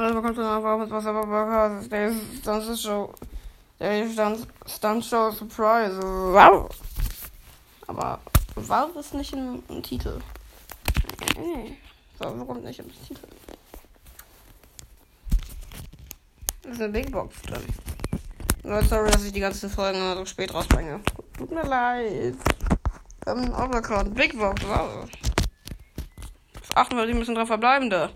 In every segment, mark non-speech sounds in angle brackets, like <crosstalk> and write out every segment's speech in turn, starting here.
Also bekommst du einfach mit was aber der Stunt Show. Der Stunt, Show Surprise. Wow. Aber Valve ist nicht im, im Titel. Nee. Valve kommt nicht im Titel. Das ist eine Big Box drin. Leute, sorry, dass ich die ganzen Folgen immer so spät rausbringe. Tut mir leid. Wir haben einen Overcloud. Big Box, wow. 8 müssen drauf verbleibende.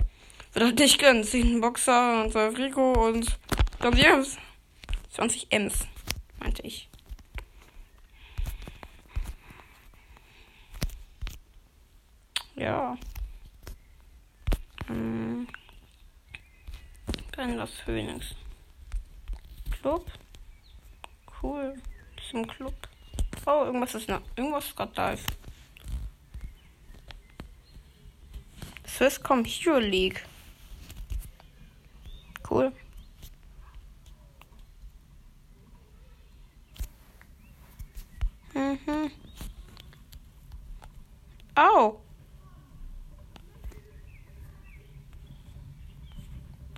Wird halt nicht gönnen. 10 Boxer und 12 Rico und 20 Ems. 20 Ems, meinte ich. Ja. Hm. Dann das Phoenix. Club. Cool. Zum Club. Oh, irgendwas ist noch. Irgendwas ist gerade da. Swisscom Hero League. Cool. Mhm. Oh.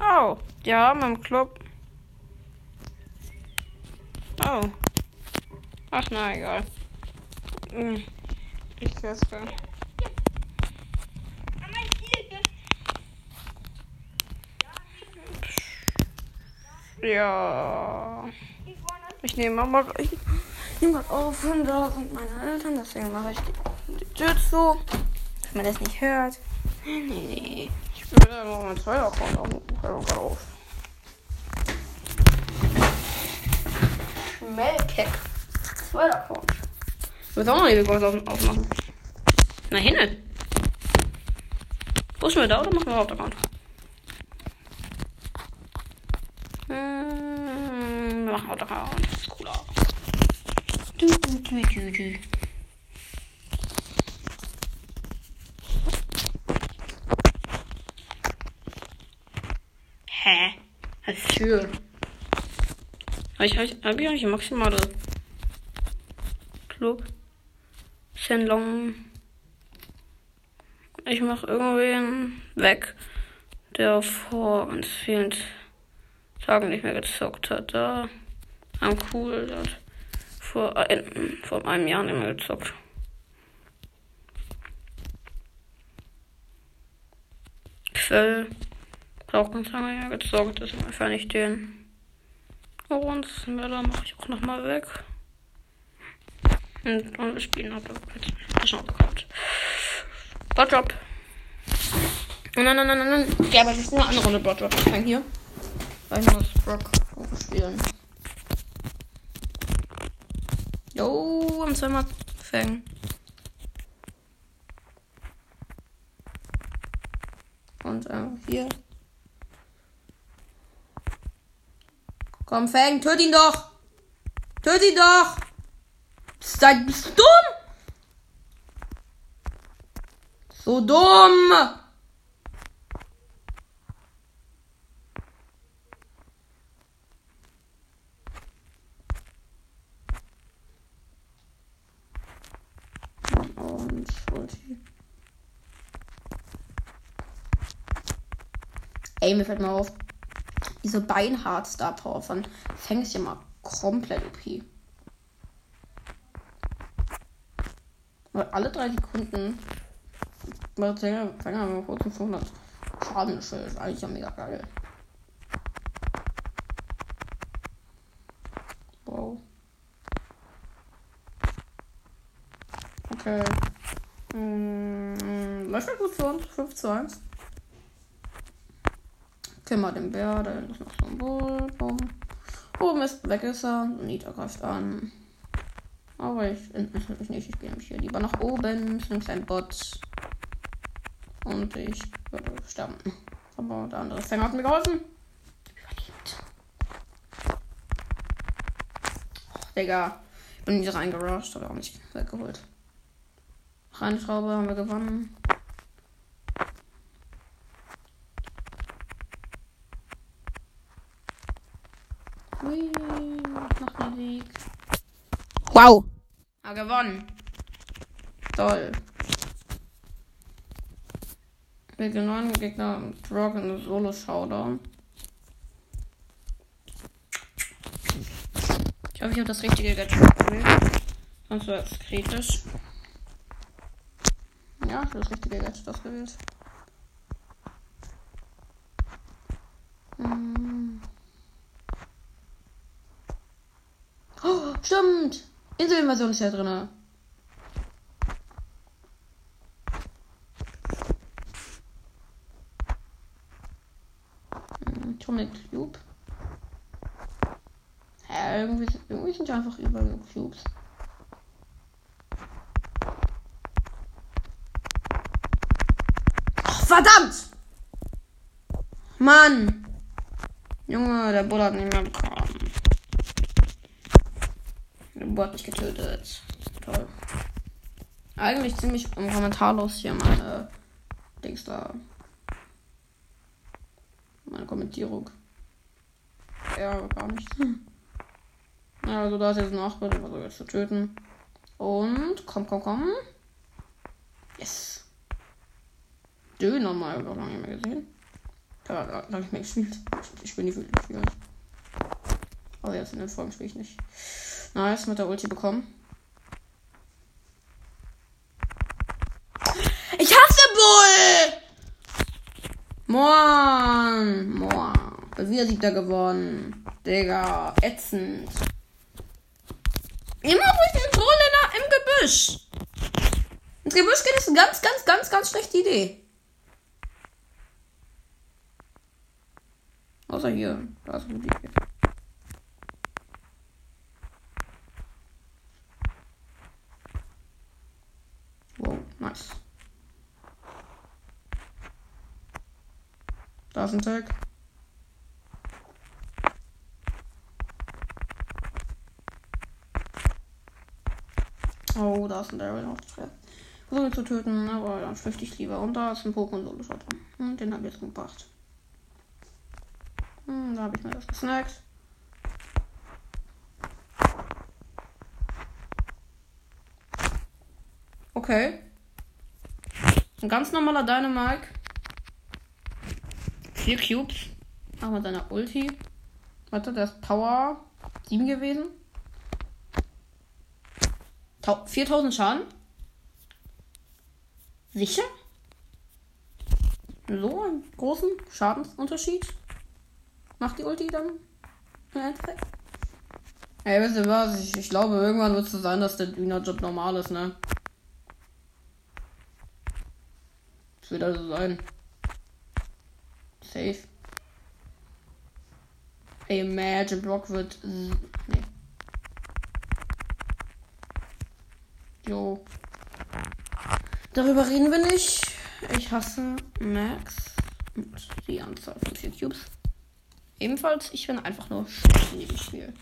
Oh, ja, im Club. Oh. Ach, na egal. Hm. Ich teste. Ja. Ich nehme mal. Ich nehme mal auf und da sind meine Eltern, deswegen mache ich die, Tür zu. Dass man das nicht hört. Nee, nee. Ich will einfach meinen zweiten Account auf. auf. Schmelkeck. Zweiter Account. Ich muss auch noch die Box aufmachen. Na, hin. Pushen wir da oder machen wir Hauptaccount? Hm, wir machen Hauptaccount. Das ist cooler. Du, du, du, du, du. Hä? Was für? Habe ich, hab ich, hab ich eigentlich maximale Club? Shenlong. Ich mache irgendwen weg, der vor ganz vielen Tagen nicht mehr gezockt hat. Da am cool hat vor, äh, vor einem Jahr nicht mehr gezockt. Quell. Auch ganz lange her gezockt, deswegen einfach nicht den. Und Mörder mache ich auch nochmal weg. Und, wir spielen aber jetzt schon gekauft. Botjob. Nein, nein, nein, nein, nein. Ja, aber das ist nur eine Runde Botjob. Ich fange hier. Weil ich muss Brock spielen. Jo, am zweimal Fang. Und äh, hier. Komm, Fang, töt ihn doch! Töt ihn doch! Seid bist du dumm? So dumm! Und Ulti. Ey, mir fällt mal auf. Diese Beinhard Star Power von Fang ist ja mal komplett OP. Weil alle drei Sekunden Fänger haben wir kurz 500 Schaden. Ist eigentlich ja mega geil. Wow. Okay. Hm, läuft ja gut für uns. 5 zu 1. Mal den Bär, da ist noch so ein Bull. Boom. Oben ist, weg ist er. Nita greift an. Aber ich interessiert mich nicht. Ich gehe nämlich hier lieber nach oben. Es ist ein Bot. Und ich würde sterben. Aber der andere Fänger hat mir geholfen. Überlebt. Oh, Digga. Ich bin nicht reingerusht, aber auch nicht weggeholt. Reinschraube haben wir gewonnen. Hui, noch ein Sieg. Wow. Ah, gewonnen. Toll. Wege 9 Gegner Drog in Solo Showdown. Ich hoffe, ich habe das richtige Gadget gewählt. Sonst wäre es kritisch. Ja, ich habe das richtige Gadget ausgewählt. Hm. Oh, stimmt! Inselinvasion ist ja drin. Atomic Cube. Ja, irgendwie, irgendwie sind ja einfach überall Cubes. Ach, verdammt! Mann! Junge, der Bull hat nicht mehr bekommen. Bull hat mich getötet. Toll. Eigentlich ziemlich kommentarlos hier meine Dings da meine Kommentierung. Ja, gar nicht. Ja, also da ist jetzt ein Nachbar, den versuche jetzt zu töten. Und komm, komm, komm. Yes. Döner mal, noch lange nicht mehr gesehen. Ja, da habe ich mehr gespielt. Ich spiele nicht wirklich viel. Aber jetzt in den Folgen spiele ich nicht. Nice, mit der Ulti bekommen. Ich hasse Bull! Moin! Moin! Wieder siebter geworden. Digga, ätzend. Immer ich den Troll im Gebüsch. Ins Gebüsch geht ist eine ganz, ganz, ganz, ganz schlechte Idee. Außer hier. Da ist Musik. Wow, nice. Da ist ein Tag. Oh, da ist ein Daryl noch schwer. Versuche zu töten, aber dann flüchte ich lieber. Und da ist ein Pokémon Solo Shot. Und den habe ich jetzt gebracht. Hm, da habe ich mir das gesnackt. Okay. Ein ganz normaler Dynamike. Vier Cubes. Machen wir seine Ulti. Warte, der ist Power 7 gewesen. 4000 Schaden. Sicher? So einen großen Schadensunterschied macht die Ulti dann im Endeffekt. Ey, wisst ihr was? Ich, ich glaube, irgendwann wird es so sein, dass der Düner-Job normal ist, ne? Das wird also sein. Safe. Ey, Magic Block wird. Nee. Jo. Darüber reden wir nicht. Ich hasse Max und die Anzahl von 4 Cubes. Ebenfalls, ich bin einfach nur schlecht in diesem Spiel.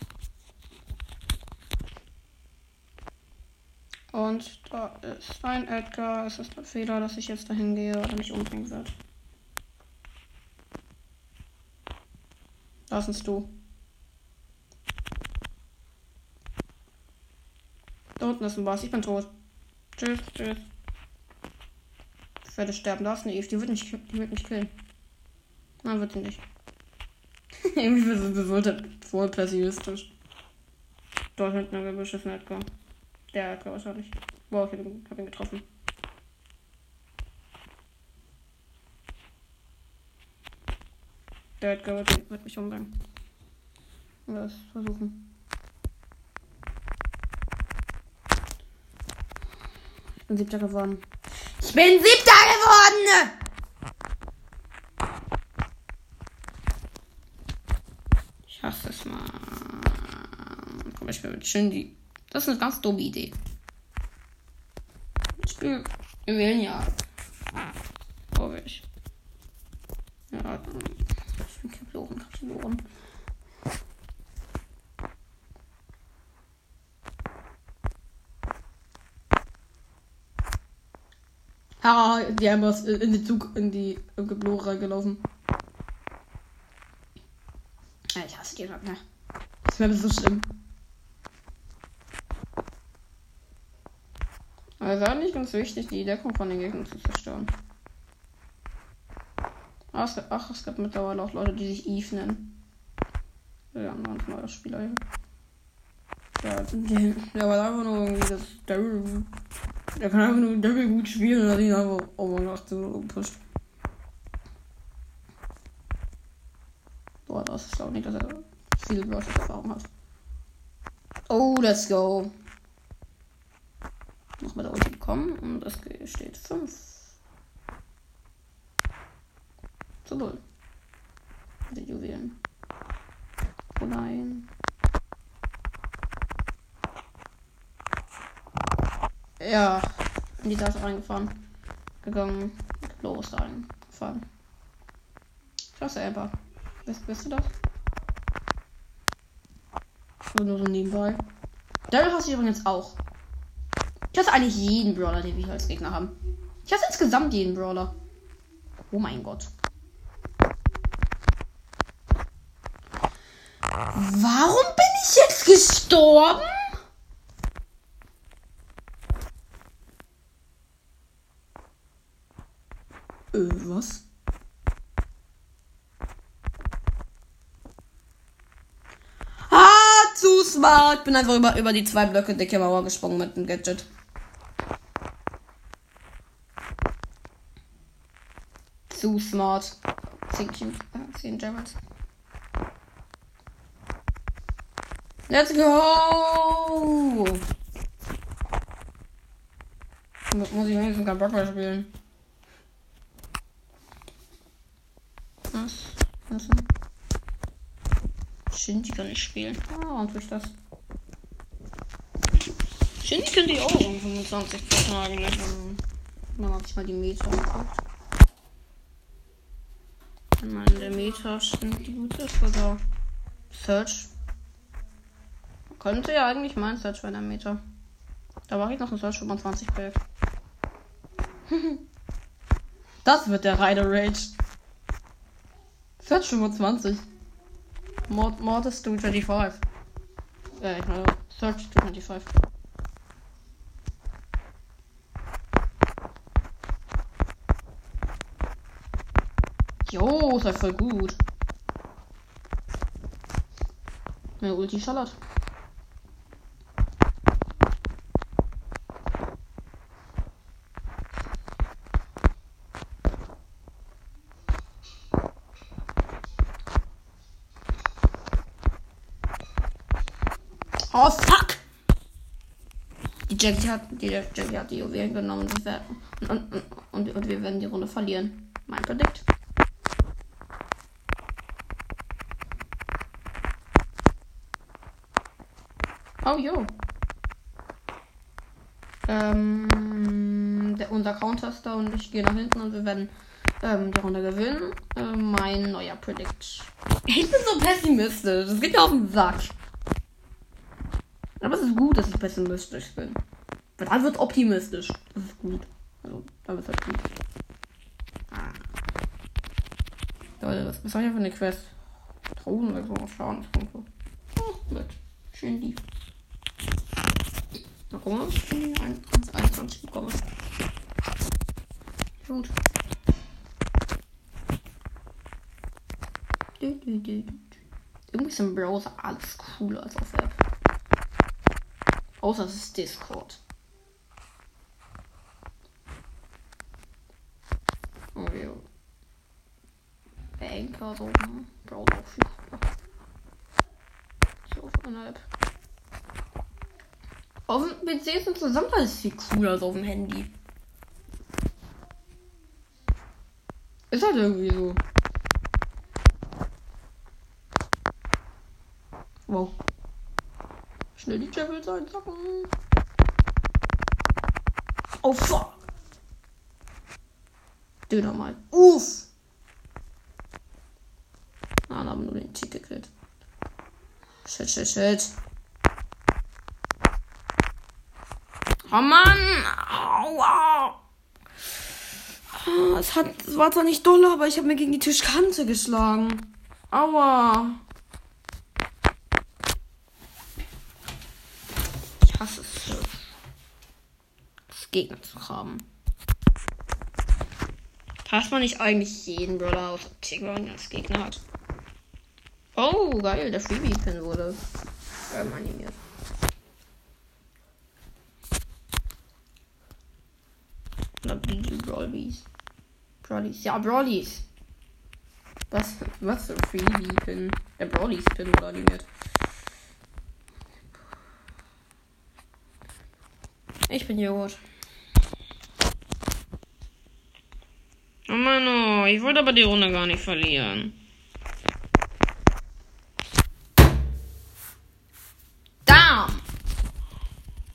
Und da ist ein Edgar. Es ist ein Fehler, dass ich jetzt dahin gehe oder mich umbringen wird. Sind du. Da unten ist ein Boss. Ich bin tot. Tschüss, tschüss. Ich werde sterben. Da ist eine Eve. Die wird nicht, die wird nicht killen. Nein, wird sie nicht. <laughs> Irgendwie sind wir so voll pessimistisch. Dort hinten Gebüsch ist ein Edgar. Der Edgar wahrscheinlich. Wow, ich hab ihn, hab ihn getroffen. Der Edgar wird, mich umbringen. Das versuchen. Ich bin siebter geworden. Ich bin siebter geworden! Ich hasse es mal. Komm, ich will schön die. Das ist eine ganz dumme Idee. Ich spiele. Ja. Glaube ich. Ja. Ich Kaploren, Kaploren. Ha, die haben was in die Zug, in die Geblore reingelaufen. Ja, ich hasse die Ragnar. Das wäre so schlimm. Aber es war nicht ganz wichtig, die Deckung von den Gegnern zu zerstören. Ach es, gibt, ach, es gibt mittlerweile auch Leute, die sich Eve nennen. Ja, ein neuer Spieler hier. Ja, <laughs> der, war einfach nur irgendwie das Daryl. Der kann einfach nur Daryl gut spielen und hat ihn einfach oh mein Gott so gepusht. Boah, das ist auch nicht, dass er viel Brush-Erfahrung hat. Oh, let's go. Noch mit der Ulti bekommen und es steht 5. Zu null. Die Juwelen. Oh nein. Ja, in die Tasche reingefahren. Gegangen. Los reingefahren. Ich hasse Amber. Weißt, weißt du das? Nur so nebenbei. Daryl hasse ich übrigens auch. Ich hasse eigentlich jeden Brawler, den wir hier als Gegner haben. Ich hasse insgesamt jeden Brawler. Oh mein Gott. Warum bin ich jetzt gestorben? Äh, was? Ah, zu smart. Bin einfach über, über die zwei Blöcke dicke Mauer gesprungen mit dem Gadget. Zu smart. 10 10 Germans. Let's go! Muss ich wenigstens keinen Bock mehr spielen. Was? Was denn? Shinji kann ich spielen. Ah, und durch das. Shinji könnte ich auch um 25 Prozent eigentlich. Wenn man sich mal die Meter anguckt. Wenn man in der Meta stimmt, die gut ist, oder Search. Könnte ja eigentlich mein Search bei der Meter. Da mache ich noch ein Search 25 Projekt. <laughs> das wird der Rider Rage. Search 25. Mod Mortis 225. Äh, ich meine, Search 225. Jo, ist halt voll gut. Meine Ulti schallert. Oh fuck! Die Jackie hat die, Jackie hat die Juwelen genommen und, und, und, und, wir werden die Runde verlieren. Mein Predict. Oh jo. Ähm, der, unser Counterster und ich gehe nach hinten und wir werden ähm, die Runde gewinnen. Ähm, mein neuer Predict. Ich bin so pessimistisch. Das geht mir auf den Sack. Ist gut, dass ich pessimistisch bin. Weil dann wird optimistisch. Das ist gut. Also, dann wird halt gut. Ah. Leute, was, soll ich für eine Quest? 1000 oder so Schadenspunkte. Oh, mit. Schön lieb. Warum ich 21 bekomme? Gut. Irgendwie ist im Browser alles cooler als auf App. Außer es ist Discord. Oh ja. Anchor so. Browser auch viel cooler. So auf einer App. Auf dem PC ist ein zusammen alles viel cooler als auf dem Handy. Ist halt irgendwie so. Wow. Schnell die Levels einsacken. Oh fuck. Döner mal. Uff. Nein, haben nur den Tick gekillt. Shit, shit, shit. Oh Mann! Aua! Es, hat, es war zwar nicht doll, aber ich habe mir gegen die Tischkante geschlagen. Aua! Ich hasse es. Das Gegner zu haben. Hast man nicht eigentlich jeden Brawler aus Tigron als Gegner hat? Oh, geil, der Freebie-Pin wurde ähm, animiert. Oder Brawlies. Brawlies. Ja, Brawlies. Was, was für Freebie-Pin? Der Brawlies-Pin wurde animiert. Ich bin Joghurt. Oh Mann, oh, ich wollte aber die Runde gar nicht verlieren. Damn!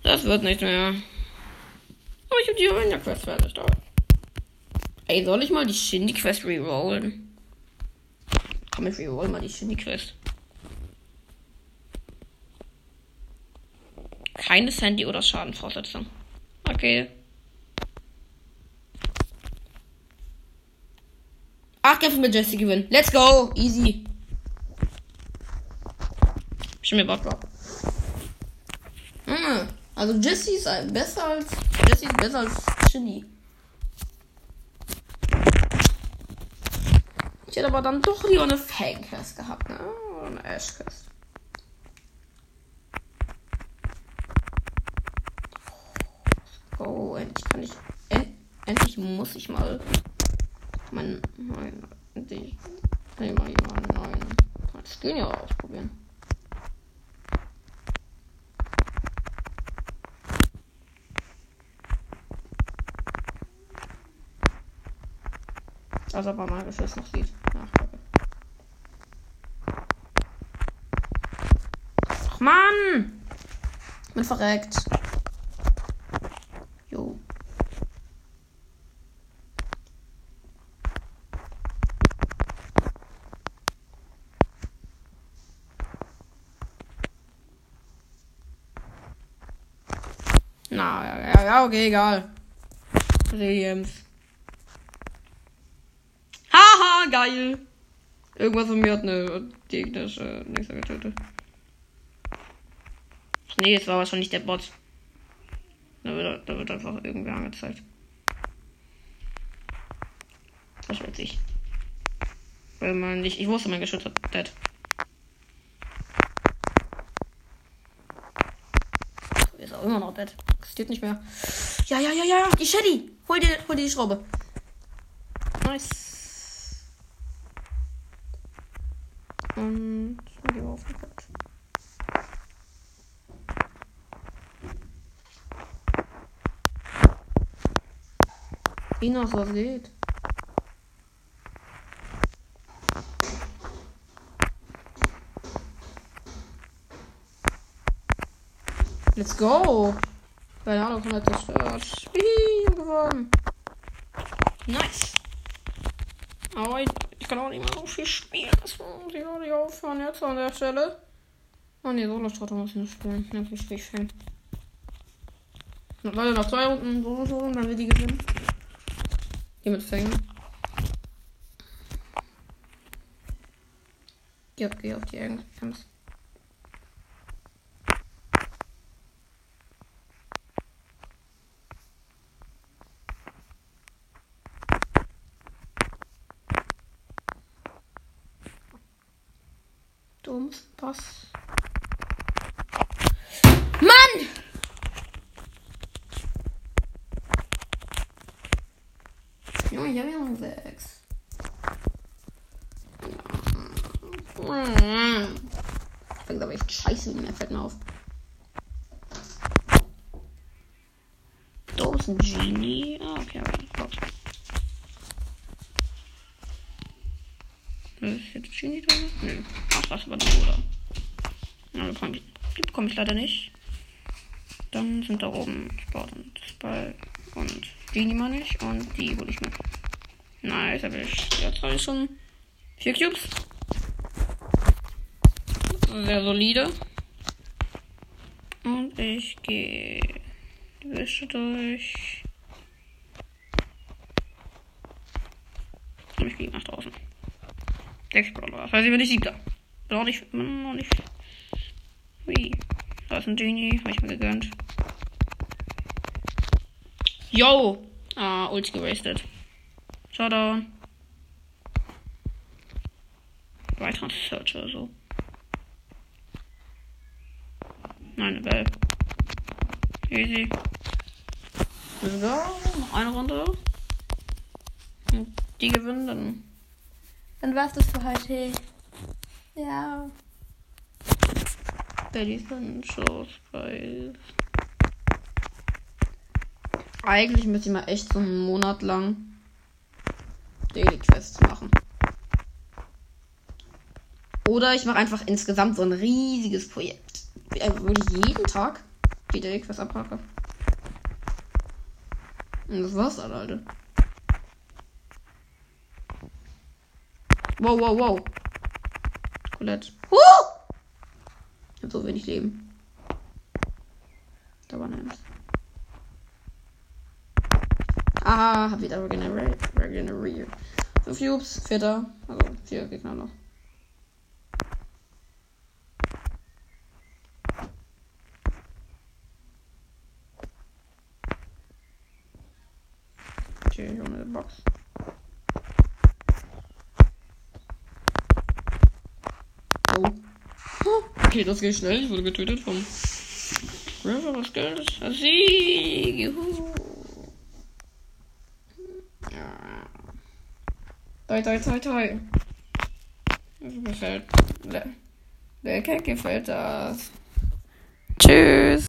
Das wird nicht mehr. Aber ich hab die Ranger-Quest fertig. Da. Ey, soll ich mal die Shindy-Quest rerollen? Komm, ich reroll mal die Shindy-Quest. Keine Sandy oder Schadenfortsetzung. Okay. Acht Kämpfe mit Jesse gewinnen. Let's go. Easy. Schon mir Bock drauf. Hm, also Jesse ist besser als. Jesse ist besser als Shindy. Ich hätte aber dann doch lieber eine Fang-Quest gehabt, ne? Oder eine Ash-Quest. Oh, endlich kann ich. End, endlich muss ich mal. Mein. Mein. Die. Nee, mal jemanden neuen. Das gehen ja ausprobieren. Als ob man magisches noch sieht. Ach. Ach, Mann! Ich bin verreckt. Jo. Na, ja, ja, okay, egal. Williams. Haha, geil. Irgendwas von mir hat eine gegnerische Nächster getötet. Nee, es war wahrscheinlich der Bot. Da wird, da wird einfach irgendwer angezeigt. Das wird ich. Weil man nicht. Ich wusste, mein Geschütz hat dead. Ist auch immer noch dead. Existiert nicht mehr. Ja, ja, ja, ja. Die Shady. Hol dir, hol dir die Schraube. Nice. Und. Die war aufgepackt. Inos, was geht? Let's go! Keine Ahnung, von der zerstört. Hihi, gewonnen. Nice. Aber ich, ich, kann auch nicht mehr so viel spielen. Das muss ich auch nicht aufhören jetzt an der Stelle. Oh ne, Solo-Strato muss ich noch spielen. Nämlich wie schön. Leute, noch zwei Runden Solo-Solo, dann wird die gewinnen. Hier mit Fängen. Geh auf die Ems. Junge, ich habe ja noch sechs. Ich bin, glaube ich, scheiße, mehr fällt mir auf. Ein Genie. Ah, okay, ich glaub's. Ist jetzt Genie drin? Nö. Ach, das war der Bruder. Ja, bekomme ich, die bekomme ich leider nicht. Dann sind da oben Sport und Spike und Genie meine ich. Und die hole ich mir. Nice, habe ich jetzt habe ich schon vier Cubes. Sehr solide. Und ich gehe die Wäsche durch. Und ich gehe nach draußen. Sechs Brawler. Das heißt, ich bin nicht siebter. Bin auch nicht. Bin noch nicht. Wie? Da ist ein Genie. Habe ich mir gegönnt. Yo! Ah, Ulti gewastet. Showdown. Weiterer Search oder so. Nein, eine Bell. Easy. Let's go. Noch eine Runde. Und die gewinnen dann. Dann war's das für heute. Ja. Shows bei. Eigentlich müsste ich mal echt so einen Monat lang Daily Quests machen. Oder ich mache einfach insgesamt so ein riesiges Projekt. Äh, Wo ich jeden Tag die Daily Quests abhacke. Und das war's dann, Alter. Wow, wow, wow. Colette. Huh! Ich hab so wenig Leben. Da war eins. Ah, hab wieder regeneriert. Regeneriert. Fünf Cubes, vierter. Also vier Gegner noch. Okay, hier ohne Box. Oh. Okay, das geht schnell. Ich wurde getötet vom River was Geldes. Sieg! Juhu! Toi, toi, toi, toi. Mir gefällt. Der, der Keck gefällt das. Tschüss!